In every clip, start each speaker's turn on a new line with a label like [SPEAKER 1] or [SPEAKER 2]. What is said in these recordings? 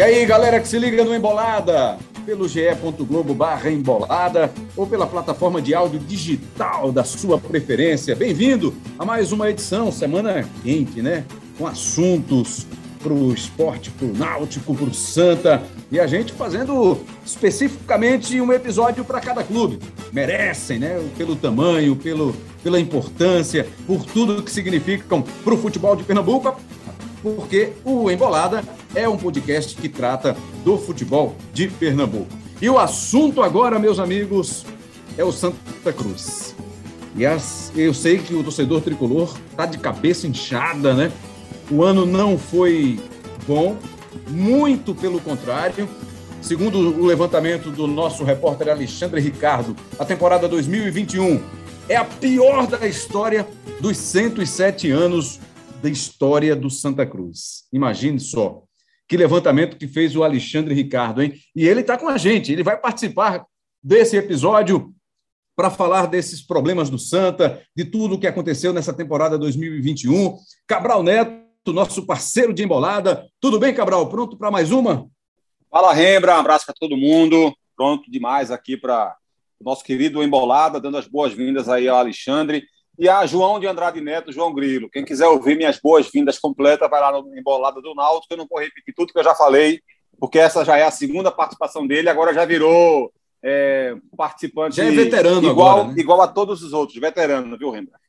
[SPEAKER 1] E aí, galera que se liga no Embolada, pelo ge.globo barra embolada ou pela plataforma de áudio digital da sua preferência. Bem-vindo a mais uma edição, semana quente, né? Com assuntos para o esporte, para o náutico, para o Santa. E a gente fazendo especificamente um episódio para cada clube. Merecem, né? Pelo tamanho, pelo, pela importância, por tudo que significam para o futebol de Pernambuco, porque o Embolada é um podcast que trata do futebol de Pernambuco. E o assunto agora, meus amigos, é o Santa Cruz. E as, eu sei que o torcedor tricolor está de cabeça inchada, né? O ano não foi bom, muito pelo contrário. Segundo o levantamento do nosso repórter Alexandre Ricardo, a temporada 2021 é a pior da história dos 107 anos da história do Santa Cruz. Imagine só que levantamento que fez o Alexandre Ricardo, hein? E ele está com a gente, ele vai participar desse episódio para falar desses problemas do Santa, de tudo o que aconteceu nessa temporada 2021. Cabral Neto, nosso parceiro de embolada. Tudo bem, Cabral? Pronto para mais uma?
[SPEAKER 2] Fala, Rembra, um abraço para todo mundo. Pronto demais aqui para o nosso querido Embolada, dando as boas-vindas aí ao Alexandre. E a João de Andrade Neto, João Grilo. Quem quiser ouvir minhas boas-vindas completas, vai lá no Embolada do Náutico. Eu não vou repetir tudo que eu já falei, porque essa já é a segunda participação dele, agora já virou é, participante.
[SPEAKER 1] Já é veterano
[SPEAKER 2] igual,
[SPEAKER 1] agora, né?
[SPEAKER 2] igual a todos os outros, veterano, viu, Rembrandt?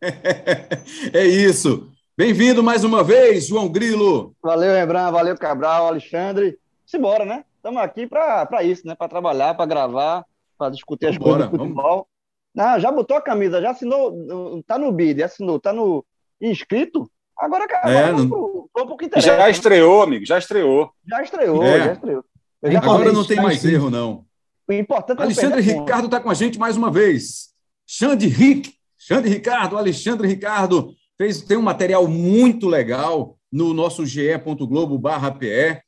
[SPEAKER 1] é isso. Bem-vindo mais uma vez, João Grilo.
[SPEAKER 3] Valeu, Rembrandt, valeu, Cabral, Alexandre. Simbora, né? Estamos aqui para isso, né? Para trabalhar, para gravar, para discutir as
[SPEAKER 1] Vambora,
[SPEAKER 3] coisas do futebol. Não, já botou a camisa, já assinou, tá no bid, assinou, tá no inscrito. Agora, cara,
[SPEAKER 1] É,
[SPEAKER 3] vamos
[SPEAKER 1] não-
[SPEAKER 3] pro, vamos pro que interessa.
[SPEAKER 2] Já
[SPEAKER 3] né?
[SPEAKER 2] estreou, amigo, já estreou.
[SPEAKER 3] Já estreou,
[SPEAKER 1] É.
[SPEAKER 3] já estreou. Já
[SPEAKER 1] Agora
[SPEAKER 3] falei,
[SPEAKER 1] não tem mais
[SPEAKER 3] inscrito.
[SPEAKER 1] erro, não.
[SPEAKER 3] O importante é
[SPEAKER 1] Alexandre. Ricardo está com a gente mais uma vez. Xande Rick, Xande Ricardo, Alexandre Ricardo, fez, tem um material muito legal no nosso ge.globo barra PE.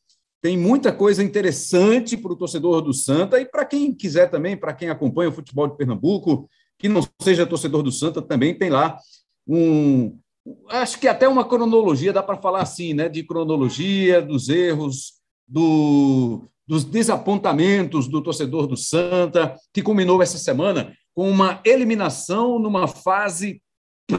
[SPEAKER 1] Tem muita coisa interessante para o torcedor do Santa e para quem quiser também, para quem acompanha o futebol de Pernambuco, que não seja torcedor do Santa, também tem lá um. Acho que até uma cronologia, dá para falar assim, né? De cronologia, dos erros, do, dos desapontamentos do torcedor do Santa, que culminou essa semana com uma eliminação numa fase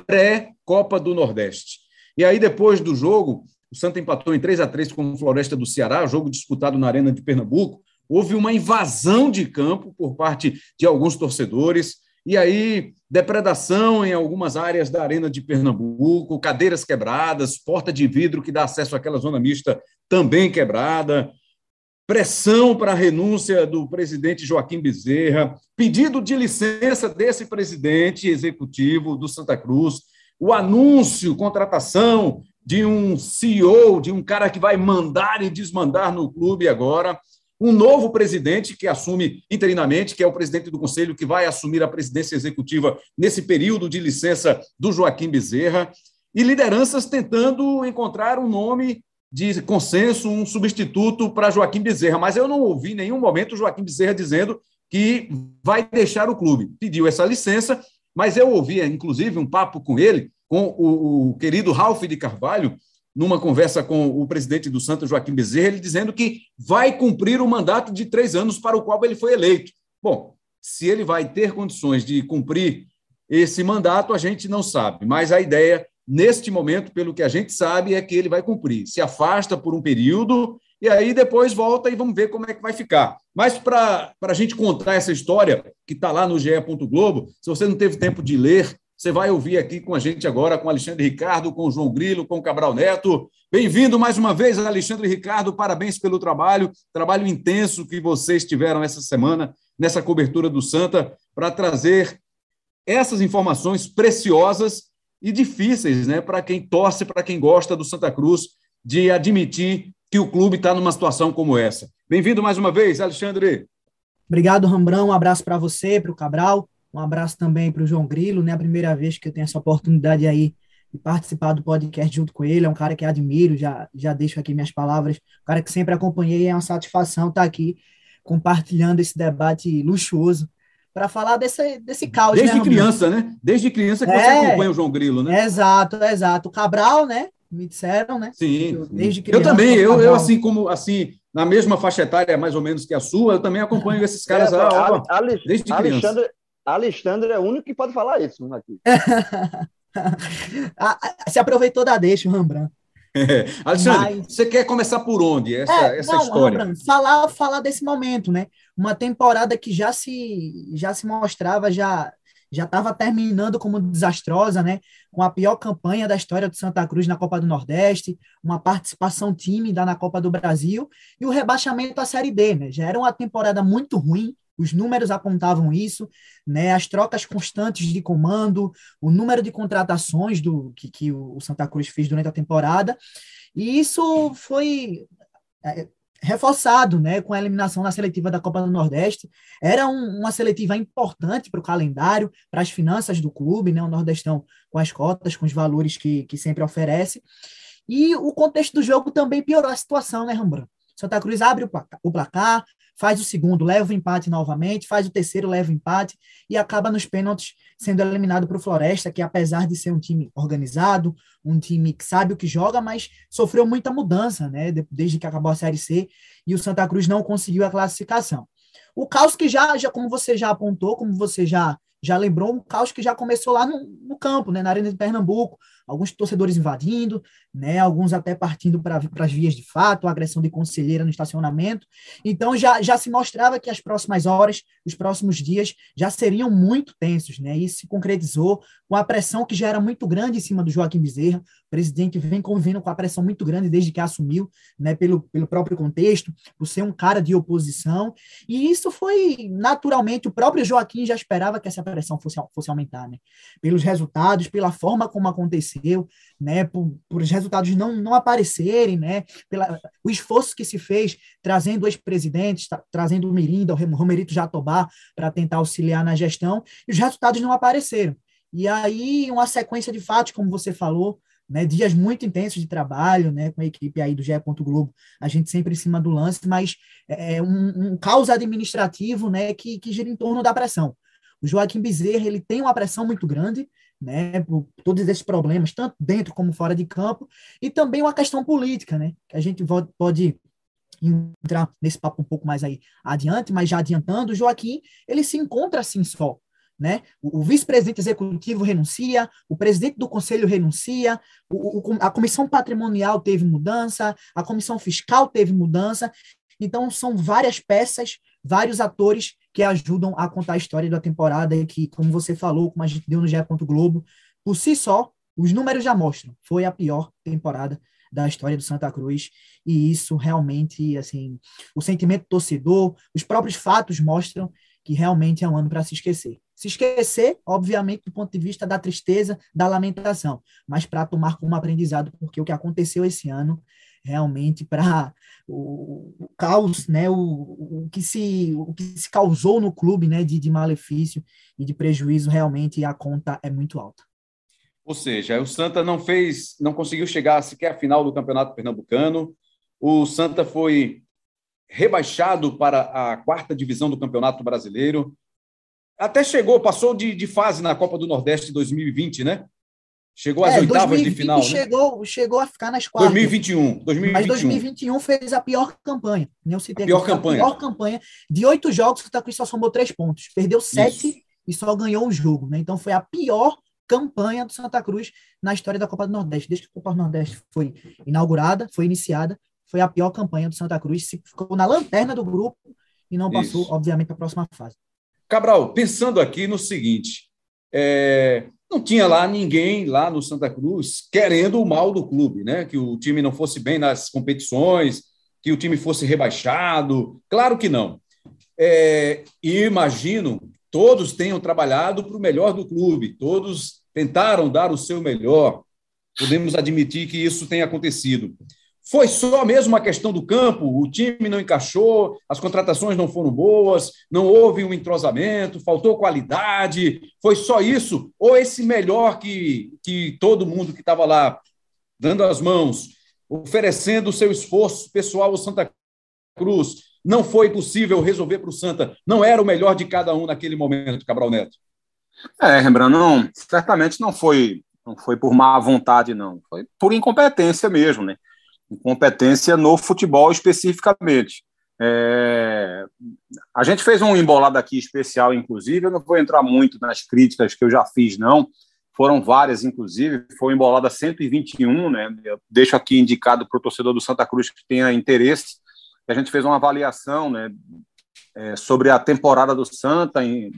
[SPEAKER 1] pré-Copa do Nordeste. E aí, depois do jogo, o Santa empatou em 3 a 3 com o Floresta do Ceará, jogo disputado na Arena de Pernambuco. Houve uma invasão de campo por parte de alguns torcedores, e aí depredação em algumas áreas da Arena de Pernambuco, cadeiras quebradas, porta de vidro que dá acesso àquela zona mista também quebrada, pressão para a renúncia do presidente Joaquim Bezerra, pedido de licença desse presidente executivo do Santa Cruz, o anúncio, contratação de um CEO, de um cara que vai mandar e desmandar no clube agora, um novo presidente que assume interinamente, que é o presidente do conselho que vai assumir a presidência executiva nesse período de licença do Joaquim Bezerra, e lideranças tentando encontrar um nome de consenso, um substituto para Joaquim Bezerra, mas eu não ouvi em nenhum momento Joaquim Bezerra dizendo que vai deixar o clube. Pediu essa licença, mas eu ouvi, inclusive, um papo com ele, com o, o querido Ralph de Carvalho, numa conversa com o presidente do Santos, Joaquim Bezerra, ele dizendo que vai cumprir o mandato de três anos para o qual ele foi eleito. Bom, se ele vai ter condições de cumprir esse mandato, a gente não sabe, mas a ideia, neste momento, pelo que a gente sabe, é que ele vai cumprir. Se afasta por um período e aí depois volta e vamos ver como é que vai ficar. Mas para a gente contar essa história, que está lá no GE. Globo, se você não teve tempo de ler, você vai ouvir aqui com a gente agora, com Alexandre Ricardo, com João Grilo, com Cabral Neto. Bem-vindo mais uma vez, Alexandre Ricardo. Parabéns pelo trabalho, trabalho intenso que vocês tiveram essa semana nessa cobertura do Santa para trazer essas informações preciosas e difíceis, né, para quem torce, para quem gosta do Santa Cruz, de admitir que o clube está numa situação como essa. Bem-vindo mais uma vez, Alexandre.
[SPEAKER 4] Obrigado, Rambrão. Um abraço para você, para o Cabral. Um abraço também para o João Grilo, né? A primeira vez que eu tenho essa oportunidade aí de participar do podcast junto com ele. É um cara que admiro, já, já deixo aqui minhas palavras. Um cara que sempre acompanhei, é uma satisfação estar aqui compartilhando esse debate luxuoso para falar desse, desse caos.
[SPEAKER 1] Desde
[SPEAKER 4] né,
[SPEAKER 1] criança, né? Desde criança que
[SPEAKER 4] É.
[SPEAKER 1] você acompanha o João Grilo, né?
[SPEAKER 4] Exato, exato. O Cabral, né? Me disseram, né?
[SPEAKER 1] Sim.
[SPEAKER 4] Eu- desde
[SPEAKER 1] eu
[SPEAKER 4] criança,
[SPEAKER 1] também, eu, eu assim como assim na mesma faixa etária mais ou menos que a sua, eu também acompanho esses caras é, desde criança.
[SPEAKER 3] Alexandre, Alexandre é o único que pode falar isso aqui.
[SPEAKER 4] Se aproveitou da deixa, o Rembrandt.
[SPEAKER 1] É. Alexandre, Mas... você quer começar por onde essa, é, essa não, história? Rembrandt,
[SPEAKER 4] falar, falar desse momento, né? Uma temporada que já se, já se mostrava, já já estava terminando como desastrosa, né? Com a pior campanha da história do Santa Cruz na Copa do Nordeste, uma participação tímida na Copa do Brasil e o rebaixamento à Série D, né? Já era uma temporada muito ruim, os números apontavam isso, né? As trocas constantes de comando, o número de contratações do que, que o Santa Cruz fez durante a temporada, e isso foi é, reforçado né, com a eliminação na seletiva da Copa do Nordeste. Era um, uma seletiva importante para o calendário, para as finanças do clube, né, o Nordestão com as cotas, com os valores que, que sempre oferece. E o contexto do jogo também piorou a situação, né, Rembrandt? Santa Cruz abre o placar, o placar, faz o segundo, leva o empate novamente, faz o terceiro, leva o empate e acaba nos pênaltis sendo eliminado para o Floresta, que apesar de ser um time organizado, um time que sabe o que joga, mas sofreu muita mudança, né, desde que acabou a Série C e o Santa Cruz não conseguiu a classificação. O caos que já, já como você já apontou, como você já já lembrou um caos que já começou lá no, no campo, né, na Arena de Pernambuco, alguns torcedores invadindo, né, alguns até partindo para as vias de fato, agressão de conselheira no estacionamento. Então já, já se mostrava que as próximas horas, os próximos dias já seriam muito tensos, né? Isso se concretizou com a pressão que já era muito grande em cima do Joaquim Bezerra. O presidente vem convivendo com a pressão muito grande desde que assumiu, né, pelo, pelo próprio contexto, por ser um cara de oposição. E isso foi naturalmente o próprio Joaquim já esperava que essa pressão fosse, fosse aumentar, né? Pelos resultados, pela forma como aconteceu né, por, por os resultados não, não aparecerem, né, pela, o esforço que se fez trazendo ex-presidentes, trazendo o Mirinda, o Romerito Jatobá, para tentar auxiliar na gestão, e os resultados não apareceram. E aí, uma sequência de fatos, como você falou, né, dias muito intensos de trabalho, né, com a equipe aí do GE. Globo, a gente sempre em cima do lance, mas é, é um, um caos administrativo, né, que, que gira em torno da pressão. O Joaquim Bezerra, ele tem uma pressão muito grande, né, por todos esses problemas, tanto dentro como fora de campo, e também uma questão política, né, que a gente pode entrar nesse papo um pouco mais aí adiante, mas já adiantando, o Joaquim, ele se encontra assim só, né? O, o vice-presidente executivo renuncia, o presidente do conselho renuncia, o, o, a comissão patrimonial teve mudança, a comissão fiscal teve mudança, então são várias peças, vários atores que ajudam a contar a história da temporada e que, como você falou, como a gente deu no GE. Globo, por si só, os números já mostram, foi a pior temporada da história do Santa Cruz, e isso realmente, assim, o sentimento torcedor, os próprios fatos mostram que realmente é um ano para se esquecer. Se esquecer, obviamente, do ponto de vista da tristeza, da lamentação, mas para tomar como aprendizado, porque o que aconteceu esse ano realmente para o, o, caos, né, o, o, que se, o que se causou no clube né, de, de malefício e de prejuízo, realmente a conta é muito alta.
[SPEAKER 1] Ou seja, o Santa não fez, não conseguiu chegar sequer à final do Campeonato Pernambucano. O Santa foi rebaixado para a quarta divisão do Campeonato Brasileiro. Até chegou, passou de, de fase na Copa do Nordeste 2020, né? Chegou às é, oitavas de final.
[SPEAKER 4] Né? Chegou,
[SPEAKER 1] né?
[SPEAKER 4] chegou a ficar nas quartas.
[SPEAKER 1] 2021, 2021.
[SPEAKER 4] Mas 2021 fez a pior campanha.
[SPEAKER 1] Não se tem a pior campanha.
[SPEAKER 4] A pior campanha. De oito jogos, o Santa Cruz só somou três pontos. Perdeu sete Isso. e só ganhou o jogo. Né? Então foi a pior campanha do Santa Cruz na história da Copa do Nordeste. Desde que a Copa do Nordeste foi inaugurada, foi iniciada, foi a pior campanha do Santa Cruz. Se ficou na lanterna do grupo e não passou, Isso. obviamente, para a próxima fase.
[SPEAKER 1] Cabral, pensando aqui no seguinte, é, não tinha lá ninguém lá no Santa Cruz querendo o mal do clube, né? Que o time não fosse bem nas competições, que o time fosse rebaixado. Claro que não. É, e imagino todos tenham trabalhado para o melhor do clube, todos tentaram dar o seu melhor. Podemos admitir que isso tenha acontecido. Foi só mesmo uma questão do campo, o time não encaixou, as contratações não foram boas, não houve um entrosamento, faltou qualidade, foi só isso? Ou esse melhor que, que todo mundo que estava lá dando as mãos, oferecendo o seu esforço pessoal ao Santa Cruz, não foi possível resolver para o Santa, não era o melhor de cada um naquele momento, Cabral Neto?
[SPEAKER 2] É, Rembrandt, não, certamente não foi, não foi por má vontade, não, foi por incompetência mesmo, né? Incompetência no futebol especificamente. É, a gente fez um embolado aqui especial, inclusive. Eu não vou entrar muito nas críticas que eu já fiz, não. Foram várias, inclusive. Foi embolada 121, né? Eu deixo aqui indicado para o torcedor do Santa Cruz que tenha interesse. A gente fez uma avaliação, né? É, sobre a temporada do Santa. Em,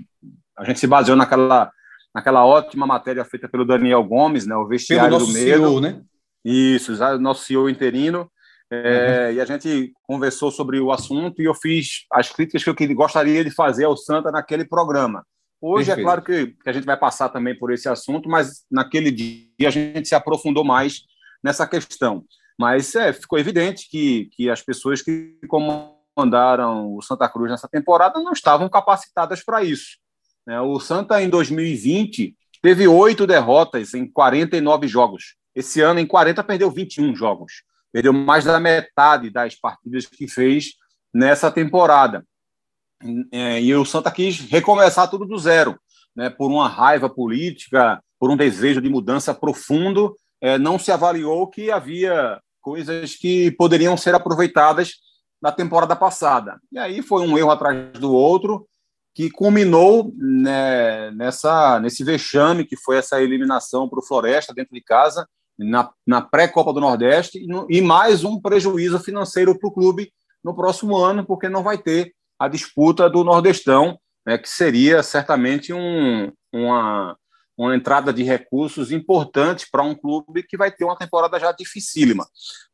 [SPEAKER 2] a gente se baseou naquela, naquela ótima matéria feita pelo Daniel Gomes, né? O vestiário do medo. CEO, né? Isso, nosso CEO interino. É, uhum. E a gente conversou sobre o assunto e eu fiz as críticas que eu gostaria de fazer ao Santa naquele programa. Hoje é Perfeito. é claro que, que, a gente vai passar também por esse assunto, mas naquele dia a gente se aprofundou mais nessa questão. Mas é, ficou evidente que, que as pessoas que comandaram o Santa Cruz nessa temporada não estavam capacitadas para isso. Né? O Santa, em 2020, teve oito derrotas em 49 jogos. Esse ano, em 40, perdeu 21 jogos. Perdeu mais da metade das partidas que fez nessa temporada. É, e o Santa quis recomeçar tudo do zero, né, por uma raiva política, por um desejo de mudança profundo. É, não se avaliou que havia coisas que poderiam ser aproveitadas na temporada passada. E aí foi um erro atrás do outro que culminou né, nessa, nesse vexame que foi essa eliminação para o Floresta dentro de casa na, na pré-Copa do Nordeste e, no, e, mais um prejuízo financeiro para o clube no próximo ano, porque não vai ter a disputa do Nordestão, né, que seria certamente um, uma, uma entrada de recursos importante para um clube que vai ter uma temporada já dificílima.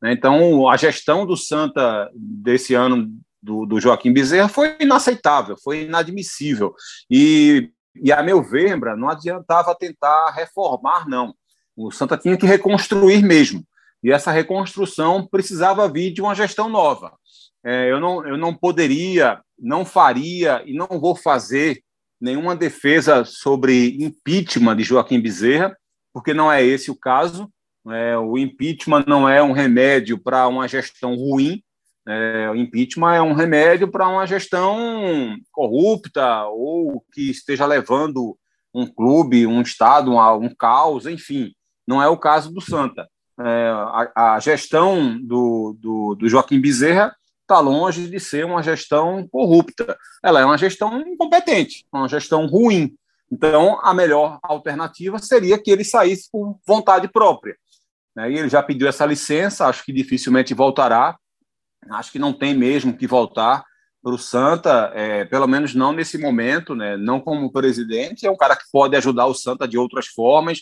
[SPEAKER 2] Né? Então, a gestão do Santa desse ano do, do Joaquim Bezerra foi inaceitável, foi inadmissível. E, e, a meu ver, não adiantava tentar reformar, não. O Santa tinha que reconstruir mesmo. E essa reconstrução precisava vir de uma gestão nova. É, eu, não, eu não poderia, não faria e não vou fazer nenhuma defesa sobre impeachment de Joaquim Bezerra, porque não é esse o caso. É, o impeachment não é um remédio para uma gestão ruim. É, o impeachment é um remédio para uma gestão corrupta ou que esteja levando um clube, um estado, um, um caos, enfim. Não é o caso do Santa. É, a, a, gestão do, do, do Joaquim Bezerra está longe de ser uma gestão corrupta. Ela é uma gestão incompetente, uma gestão ruim. Então, a melhor alternativa seria que ele saísse por vontade própria. Né? E ele já pediu essa licença, acho que dificilmente voltará. Acho que não tem mesmo que voltar para o Santa, é, pelo menos não nesse momento, né? não como presidente. É um cara que pode ajudar o Santa de outras formas,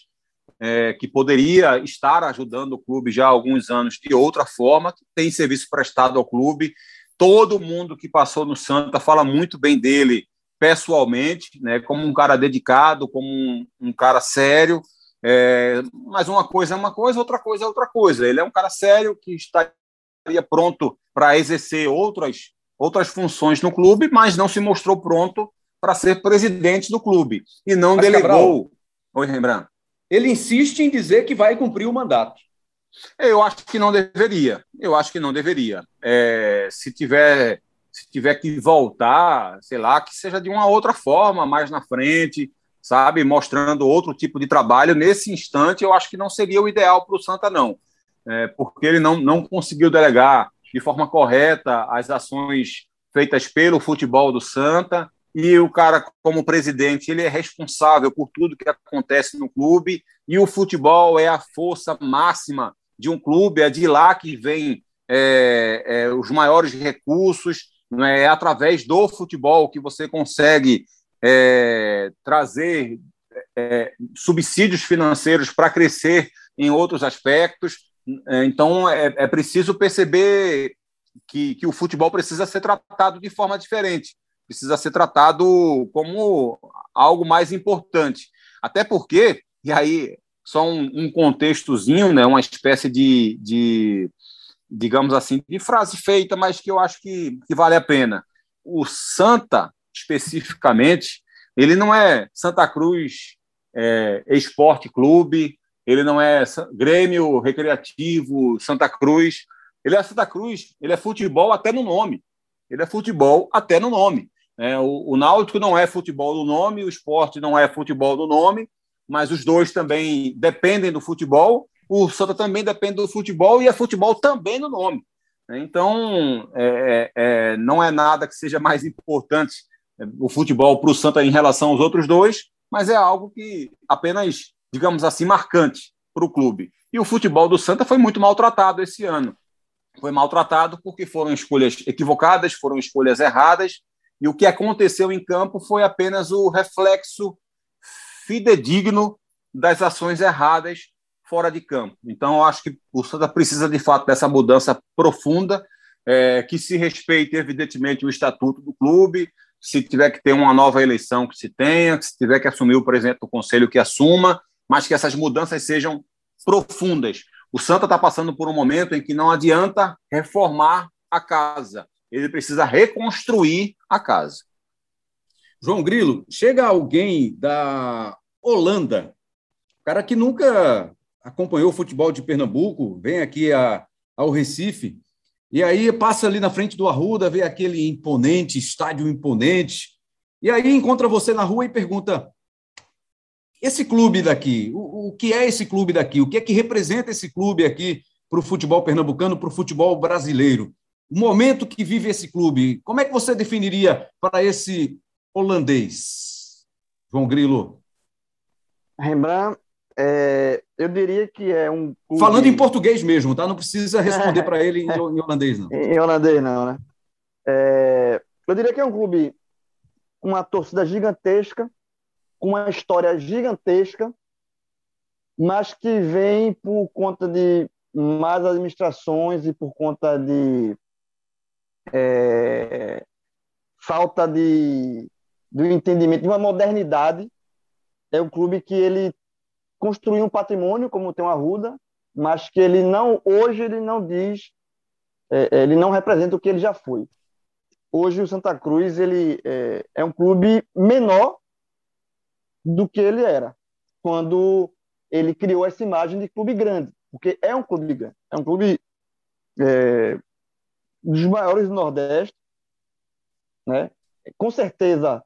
[SPEAKER 2] é, que poderia estar ajudando o clube já há alguns anos de outra forma, tem serviço prestado ao clube. Todo mundo que passou no Santa fala muito bem dele pessoalmente, né, como um cara dedicado, como um, um cara sério. É, mas uma coisa é uma coisa, outra coisa é outra coisa. Ele é um cara sério que estaria pronto para exercer outras, outras funções no clube, mas não se mostrou pronto para ser presidente do clube e não mas, delegou. Cabral,
[SPEAKER 1] Oi, Rembrandt ele insiste em dizer que vai cumprir o mandato.
[SPEAKER 2] Eu acho que não deveria. Eu acho que não deveria. É, se tiver se tiver que voltar, sei lá, que seja de uma outra forma, mais na frente, sabe, mostrando outro tipo de trabalho. Nesse instante, eu acho que não seria o ideal para o Santa, não, é, porque ele não, não conseguiu delegar de forma correta as ações feitas pelo futebol do Santa e o cara, como presidente, ele é responsável por tudo que acontece no clube, e o futebol é a força máxima de um clube, é de lá que vem é, é, os maiores recursos, é, é através do futebol que você consegue é, trazer é, subsídios financeiros para crescer em outros aspectos. É, então, é preciso perceber que, que o futebol precisa ser tratado de forma diferente precisa ser tratado como algo mais importante. Até porque, e aí, só um, um contextozinho, né, uma espécie de, de, digamos assim, de frase feita, mas que eu acho que, que vale a pena. O Santa, especificamente, ele não é Santa Cruz é, Esporte Clube, ele não é Grêmio Recreativo Santa Cruz, ele é Santa Cruz, ele é futebol até no nome. Ele é futebol até no nome. É, o, o Náutico não é futebol do nome, o esporte não é futebol do nome, mas os dois também dependem do futebol o Santa também depende do futebol e é futebol também no nome. Então, é, é, não é nada que seja mais importante é, o futebol para o Santa em relação aos outros dois, mas é algo que apenas, digamos assim, marcante para o clube. E o futebol do Santa foi muito maltratado esse ano. Foi maltratado porque foram escolhas equivocadas, foram escolhas erradas, e o que aconteceu em campo foi apenas o reflexo fidedigno das ações erradas fora de campo. Então, eu acho que o Santa precisa, de fato, dessa mudança profunda, é, que se respeite, evidentemente, o estatuto do clube, se tiver que ter uma nova eleição, que se tenha, se tiver que assumir o presidente do conselho, que assuma, mas que essas mudanças sejam profundas. O Santa está passando por um momento em que não adianta reformar a casa, ele precisa reconstruir a casa.
[SPEAKER 1] João Grilo, chega alguém da Holanda, cara que nunca acompanhou o futebol de Pernambuco, vem aqui a, ao Recife, e aí passa ali na frente do Arruda, vê aquele imponente, estádio imponente, e aí encontra você na rua e pergunta: esse clube daqui, o, o que é esse clube daqui? O que é que representa esse clube aqui para o futebol pernambucano, para o futebol brasileiro? O momento que vive esse clube, como é que você definiria para esse holandês? João Grilo.
[SPEAKER 3] Rembrandt é, eu diria que é um.
[SPEAKER 1] Clube... Falando em português mesmo, tá? Não precisa responder para ele em, holandês, não.
[SPEAKER 3] Em holandês, não, né? É, eu diria que é um clube com uma torcida gigantesca, com uma história gigantesca, mas que vem por conta de más administrações e por conta de é, falta de do entendimento de uma modernidade é um clube que ele construir um patrimônio como tem o Arruda, mas que ele não hoje ele não diz, é, ele não representa o que ele já foi. Hoje o Santa Cruz ele é, é um clube menor do que ele era quando ele criou essa imagem de clube grande, porque é um clube grande, é um clube é, dos maiores do Nordeste, né? Com certeza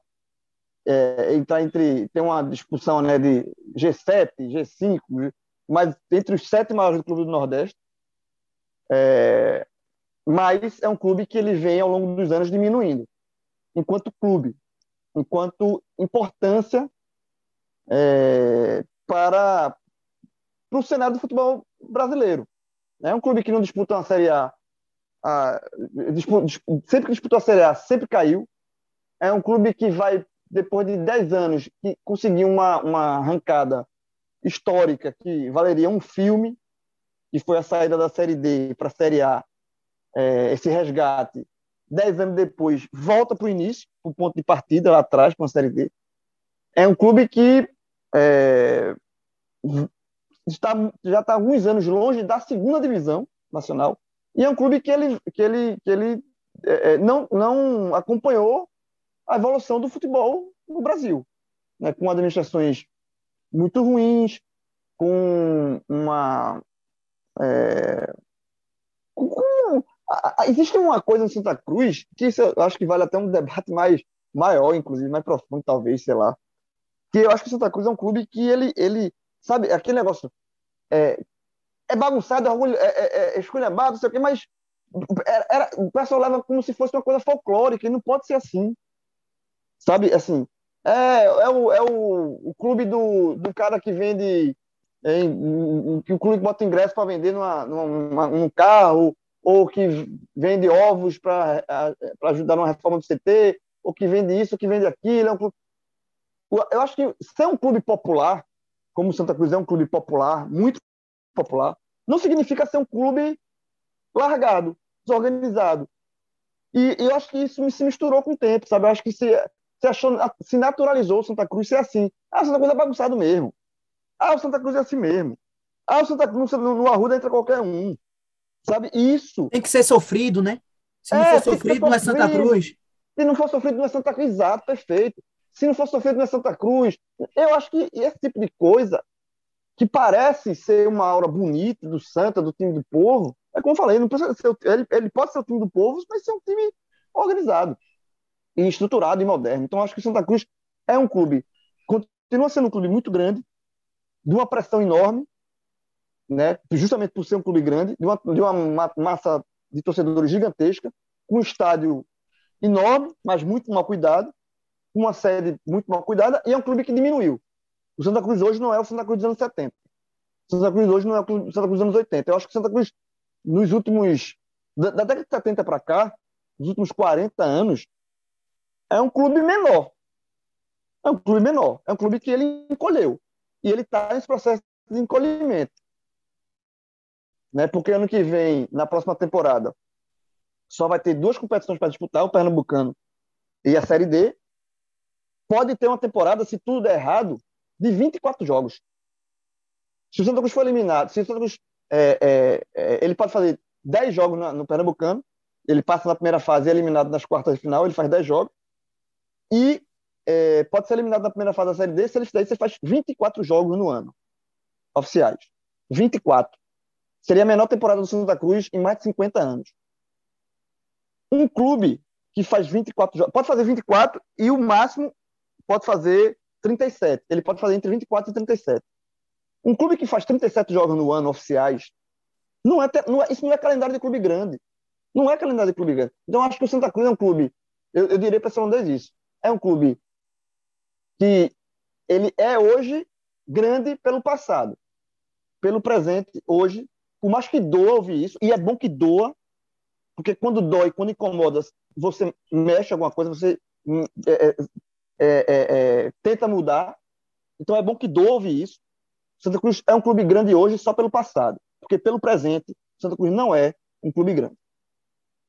[SPEAKER 3] é, entrar entre tem uma discussão né, de G7, G5, mas entre os sete maiores do clube do Nordeste. É, mas é um clube que ele vem ao longo dos anos diminuindo, enquanto clube, enquanto importância é, para, para o cenário do futebol brasileiro. É um clube que não disputa uma Série A, sempre que disputou a Série A, sempre caiu. É um clube que vai depois de 10 anos, que conseguiu uma, uma arrancada histórica que valeria um filme, que foi a saída da Série D para a Série A, é, esse resgate. Dez anos depois, volta para o início, para o ponto de partida lá atrás, com a Série D. É um clube que é, está, já está alguns anos longe da segunda divisão nacional, e é um clube que ele, que ele, que ele é, é não, não acompanhou a evolução do futebol no Brasil, né? com administrações muito ruins, com uma. É, com, existe uma coisa no Santa Cruz que isso eu acho que vale até um debate mais maior, inclusive, mais profundo, talvez, sei lá. Que eu acho que o Santa Cruz é um clube que ele, ele sabe, aquele negócio é, é bagunçado, é, é, é, é esculhambado, não sei o quê, mas era, era, o pessoal leva como se fosse uma coisa folclórica, e não pode ser assim. Sabe, assim, é, é, o, é o, o clube do, do cara que vende, que o clube bota ingresso para vender numa, numa, num carro, ou que vende ovos para ajudar numa reforma do CT, ou que vende isso, ou que vende aquilo. É um clube... Eu acho que ser um clube popular, como Santa Cruz é um clube popular, muito popular, não significa ser um clube largado, desorganizado. E, e eu acho que isso se misturou com o tempo, sabe? Eu acho que se se, achou, se naturalizou o Santa Cruz ser assim. Ah, o Santa Cruz é bagunçado mesmo. Ah, o Santa Cruz é assim mesmo. Ah, o Santa Cruz no, no Arruda entra qualquer um. Sabe? Isso.
[SPEAKER 4] Tem que ser sofrido, né? Se não é, for sofrido, não é Santa Cruz.
[SPEAKER 3] Se não for sofrido, não é Santa Cruz. Exato, perfeito. Se não for sofrido, não é Santa Cruz. Eu acho que esse tipo de coisa, que parece ser uma aura bonita do Santa, do time do povo, é como eu falei, não precisa ser, ele, ele pode ser o time do povo, mas ser um time organizado e estruturado e moderno. Então, acho que o Santa Cruz é um clube, continua sendo um clube muito grande, de uma pressão enorme, né, justamente por ser um clube grande, de uma, de uma massa de torcedores gigantesca, com um estádio enorme, mas muito mal cuidado, uma sede muito mal cuidada, e é um clube que diminuiu. O Santa Cruz hoje não é o Santa Cruz dos anos 70. O Santa Cruz hoje não é o Santa Cruz dos anos 80. Eu acho que o Santa Cruz, nos últimos. Da, da década de 70 para cá, nos últimos 40 anos, é um clube menor. É um clube menor. É um clube que ele encolheu. E ele está nesse processo de encolhimento. Né? Porque ano que vem, na próxima temporada, só vai ter duas competições para disputar, o Pernambucano e a Série D. Pode ter uma temporada, se tudo der errado, de 24 jogos. Se o Santa Cruz for eliminado, se o Santa Cruz é, é, é, ele pode fazer 10 jogos no, no Pernambucano, ele passa na primeira fase e é eliminado nas quartas de final, ele faz 10 jogos, e é, pode ser eliminado na fizer fase da Série D, se ele fizer você faz 24 jogos no ano, oficiais. 24. Seria a menor temporada do Santa Cruz em mais de 50 anos. Um clube que faz 24 jogos, pode fazer 24 e o máximo pode fazer 37. Ele pode fazer entre 24 e 37. Um clube que faz 37 jogos no ano oficiais, não é, não é, isso não é calendário de clube grande. Não é calendário de clube grande. Então, acho que o Santa Cruz é um clube, eu, eu diria para essa onde isso, é um clube que ele é hoje grande pelo passado, pelo presente, hoje, por mais que doa ouvir isso, e é bom que doa, porque quando dói, quando incomoda, você mexe alguma coisa, você hum, é, é, é, é, tenta mudar, então é bom que doa ouvir isso. Santa Cruz é um clube grande hoje só pelo passado, porque pelo presente, Santa Cruz não é um clube grande.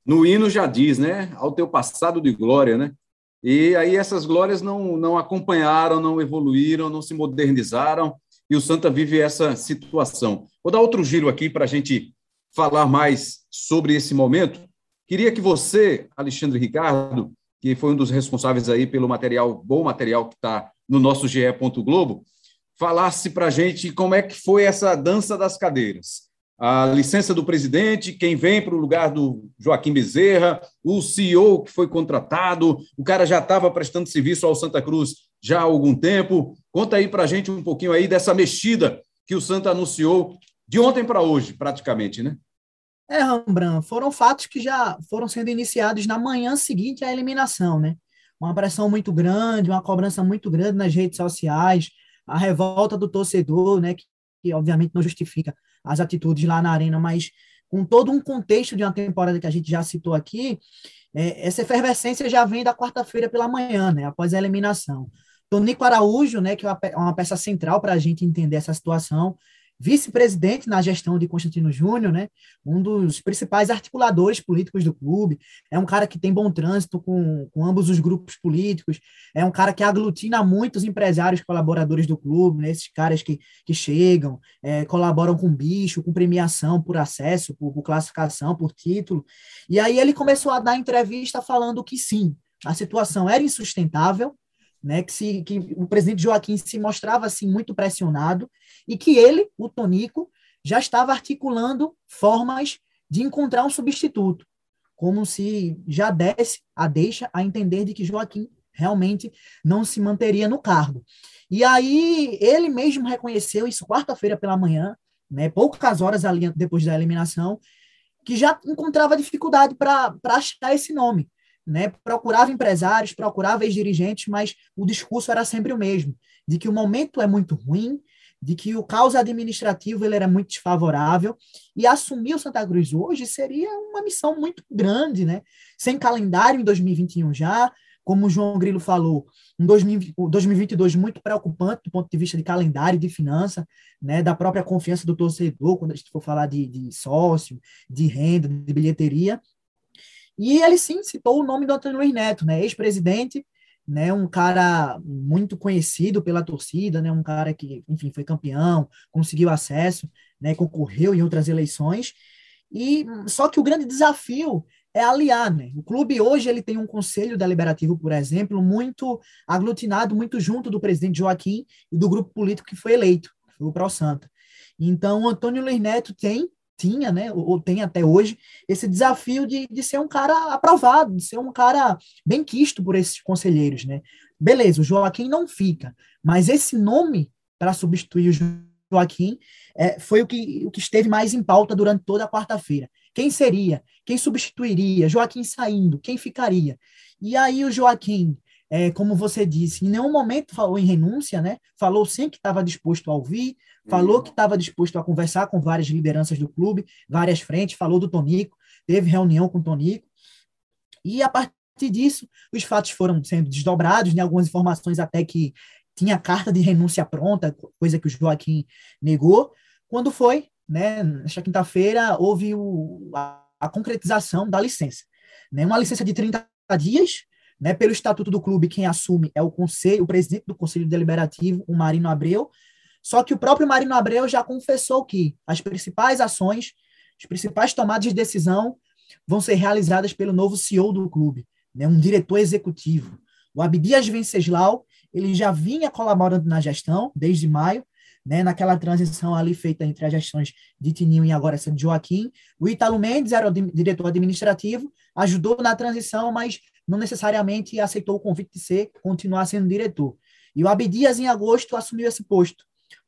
[SPEAKER 1] No hino já diz, né? Ao teu passado de glória, né? E aí essas glórias não, não acompanharam, não evoluíram, não se modernizaram, e o Santa vive essa situação. Vou dar outro giro aqui para a gente falar mais sobre esse momento. Queria que você, Alexandre Ricardo, que foi um dos responsáveis aí pelo material, bom material que está no nosso GE. Globo, falasse para a gente como é que foi essa dança das cadeiras a licença do presidente, quem vem para o lugar do Joaquim Bezerra, o CEO que foi contratado, o cara já estava prestando serviço ao Santa Cruz já há algum tempo. Conta aí para a gente um pouquinho aí dessa mexida que o Santa anunciou de ontem para hoje, praticamente, né?
[SPEAKER 4] É, Rembrandt, foram fatos que já foram sendo iniciados na manhã seguinte à eliminação, né? Uma pressão muito grande, uma cobrança muito grande nas redes sociais, a revolta do torcedor, né, que, que obviamente não justifica as atitudes lá na arena, mas com todo um contexto de uma temporada que a gente já citou aqui, é, essa efervescência já vem da quarta-feira pela manhã, né, após a eliminação. Tonico Araújo, né, que é uma peça central para a gente entender essa situação, vice-presidente na gestão de Constantino Júnior, né? Um dos principais articuladores políticos do clube. É um cara que tem bom trânsito com, com ambos os grupos políticos. É um cara que aglutina muitos empresários colaboradores do clube, né? Esses caras que, que chegam, é, colaboram com bicho, com premiação por acesso, por, por classificação, por título. E aí ele começou a dar entrevista falando que sim, a situação era insustentável, né, que, se, que o presidente Joaquim se mostrava assim muito pressionado e que ele, o Tonico, já estava articulando formas de encontrar um substituto, como se já desse a deixa a entender de que Joaquim realmente não se manteria no cargo. E aí ele mesmo reconheceu isso quarta-feira pela manhã, né, poucas horas ali depois da eliminação, que já encontrava dificuldade para achar esse nome né, procurava empresários, procurava ex-dirigentes, mas o discurso era sempre o mesmo, de que o momento é muito ruim, de que o caos administrativo ele era muito desfavorável, e assumir o Santa Cruz hoje seria uma missão muito grande, né? sem calendário em 2021 já, como o João Grilo falou, um 2022 muito preocupante do ponto de vista de calendário, de finança, né, da própria confiança do torcedor, quando a gente for falar de, de sócio, de renda, de bilheteria, e ele sim citou o nome do Antônio Luiz Neto, né, ex-presidente, né, um cara muito conhecido pela torcida, né, um cara que, enfim, foi campeão, conseguiu acesso, né, concorreu em outras eleições. E só que o grande desafio é aliar, né? O clube hoje ele tem um conselho deliberativo, por exemplo, muito aglutinado, muito junto do presidente Joaquim e do grupo político que foi eleito, foi o Pro Santa. Então, o Antônio Luiz Neto tem tinha, né, ou tem até hoje, esse desafio de, de ser um cara aprovado, de ser um cara bem quisto por esses conselheiros, né? Beleza, o Joaquim não fica, mas esse nome para substituir o Joaquim é, foi o que, o que esteve mais em pauta durante toda a quarta-feira. Quem seria? Quem substituiria? Joaquim saindo? Quem ficaria? E aí o Joaquim, é, como você disse, em nenhum momento falou em renúncia, né? Falou sempre que estava disposto a ouvir, falou que estava disposto a conversar com várias lideranças do clube, várias frentes, falou do Tonico, teve reunião com o Tonico. E a partir disso, os fatos foram sendo desdobrados, né? algumas informações até que tinha carta de renúncia pronta, coisa que o Joaquim negou. Quando foi, né, nesta quinta-feira, houve o, a, a, concretização da licença. Né? Uma licença de 30 dias, né, pelo estatuto do clube, quem assume é o conselho, o presidente do Conselho Deliberativo, o Marino Abreu. Só que o próprio Marino Abreu já confessou que as principais ações, as principais tomadas de decisão vão ser realizadas pelo novo CEO do clube, né, um diretor executivo. O Abdias Venceslau, ele já vinha colaborando na gestão desde maio, né, naquela transição ali feita entre as gestões de Tininho e agora essa de Joaquim. O Italo Mendes era o diretor administrativo, ajudou na transição, mas não necessariamente aceitou o convite de ser, continuar sendo diretor. E o Abdias, em agosto, assumiu esse posto.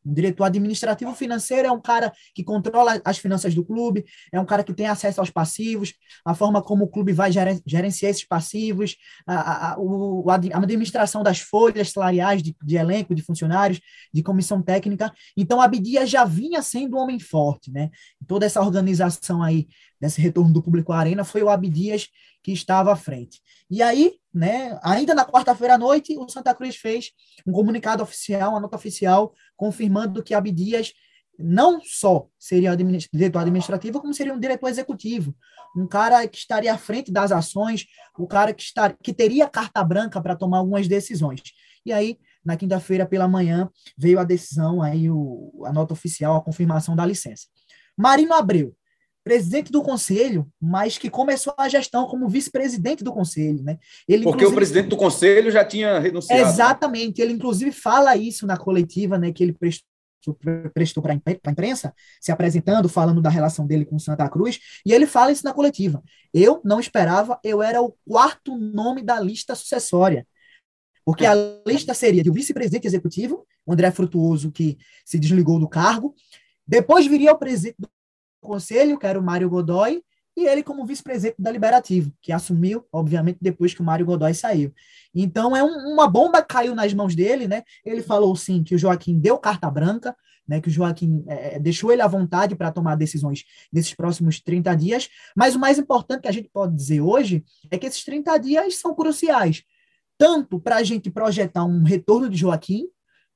[SPEAKER 4] Um diretor administrativo financeiro é um cara que controla as finanças do clube, é um cara que tem acesso aos passivos, a forma como o clube vai gerenciar esses passivos, a, a, a administração das folhas salariais de, de, elenco, de funcionários, de comissão técnica. Então, Abdias já vinha sendo um homem forte, né? Toda essa organização aí, desse retorno do público à arena, foi o Abdias que estava à frente. E aí, né, ainda na quarta-feira à noite, o Santa Cruz fez um comunicado oficial, uma nota oficial, confirmando que Abdias não só seria diretor administrativo, como seria um diretor executivo, um cara que estaria à frente das ações, o cara que, estar, que teria carta branca para tomar algumas decisões. E aí, na quinta-feira pela manhã, veio a decisão, aí o, a nota oficial, a confirmação da licença. Marino Abreu, presidente do conselho, mas que começou a gestão como vice-presidente do conselho, né?
[SPEAKER 1] Ele, Porque o presidente do conselho já tinha renunciado.
[SPEAKER 4] Né? Exatamente, ele inclusive fala isso na coletiva, né, que ele prestou prestou para a imprensa, se apresentando, falando da relação dele com Santa Cruz, e ele fala isso na coletiva. Eu não esperava, eu era o quarto nome da lista sucessória. Porque a lista seria de vice-presidente executivo, o André Frutuoso, que se desligou do cargo, depois viria o presidente conselho, que era o Mário Godoy, e ele como vice-presidente da Liberativo, que assumiu, obviamente, depois que o Mário Godoy saiu. Então, é um, uma bomba caiu nas mãos dele, né? Ele falou, sim, que o Joaquim deu carta branca, né, que o Joaquim é, é deixou ele à vontade para tomar decisões nesses próximos 30 dias, mas o mais importante que a gente pode dizer hoje é que esses 30 dias são cruciais, tanto para a gente projetar um retorno de Joaquim,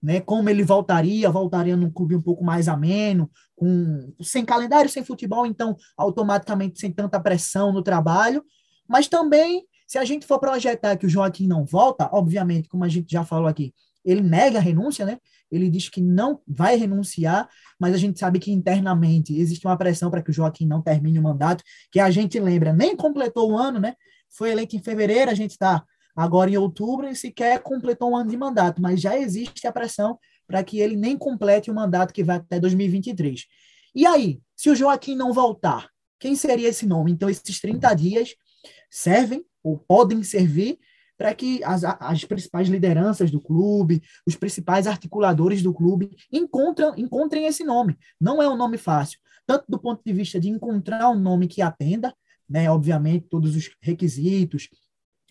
[SPEAKER 4] né, como ele voltaria, voltaria num clube um pouco mais ameno, com, sem calendário, sem futebol, então automaticamente sem tanta pressão no trabalho, mas também, se a gente for projetar que o Joaquim não volta, obviamente, como a gente já falou aqui, ele nega a renúncia, né? Ele diz que não vai renunciar, mas a gente sabe que internamente existe uma pressão para que o Joaquim não termine o mandato, que a gente lembra, nem completou o ano, né? Foi eleito em fevereiro, a gente está agora em outubro e sequer completou um ano de mandato, mas já existe a pressão para que ele nem complete o mandato que vai até 2023. E aí, se o Joaquim não voltar, quem seria esse nome? Então, esses 30 dias servem ou podem servir para que as, as principais lideranças do clube, os principais articuladores do clube encontram, encontrem esse nome. Não é um nome fácil, tanto do ponto de vista de encontrar um nome que atenda, né, obviamente, todos os requisitos,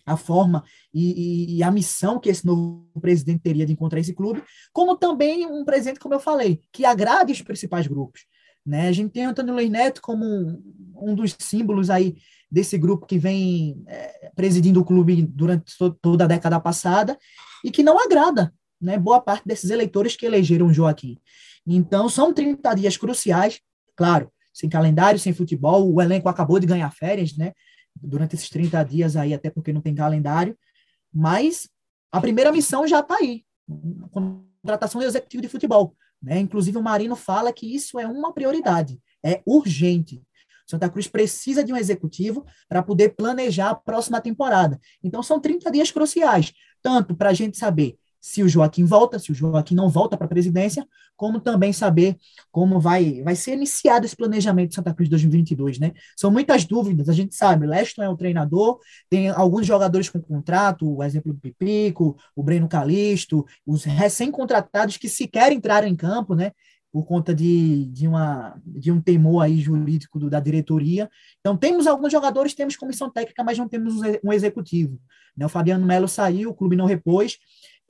[SPEAKER 4] a forma e, e, e, a missão que esse novo presidente teria de encontrar esse clube, como também um presidente, como eu falei, que agrade os principais grupos. Né? A gente tem o Antônio Luiz Neto como um, um dos símbolos aí desse grupo que vem é, presidindo o clube durante to toda a década passada e que não agrada né, boa parte desses eleitores que elegeram Joaquim. Então, são 30 dias cruciais, claro, sem calendário, sem futebol, o elenco acabou de ganhar férias, né? Durante esses 30 dias aí, até porque não tem calendário, mas a primeira missão já está aí, contratação do executivo de futebol. Né? Inclusive o Marino fala que isso é uma prioridade, é urgente. Santa Cruz precisa de um executivo para poder planejar a próxima temporada. Então são 30 dias cruciais, tanto para a gente saber se o Joaquim volta, se o Joaquim não volta para a presidência, como também saber como vai, vai ser iniciado esse planejamento de Santa Cruz 2022, né? São muitas dúvidas, a gente sabe, Leston é o treinador, tem alguns jogadores com contrato, o exemplo do Pipico, o Breno Calisto, os recém-contratados que sequer entraram em campo, né? por conta de, de, uma, de um temor aí jurídico do, da diretoria. Então, temos alguns jogadores, temos comissão técnica, mas não temos um executivo. Né? O Fabiano Melo saiu, o clube não repôs,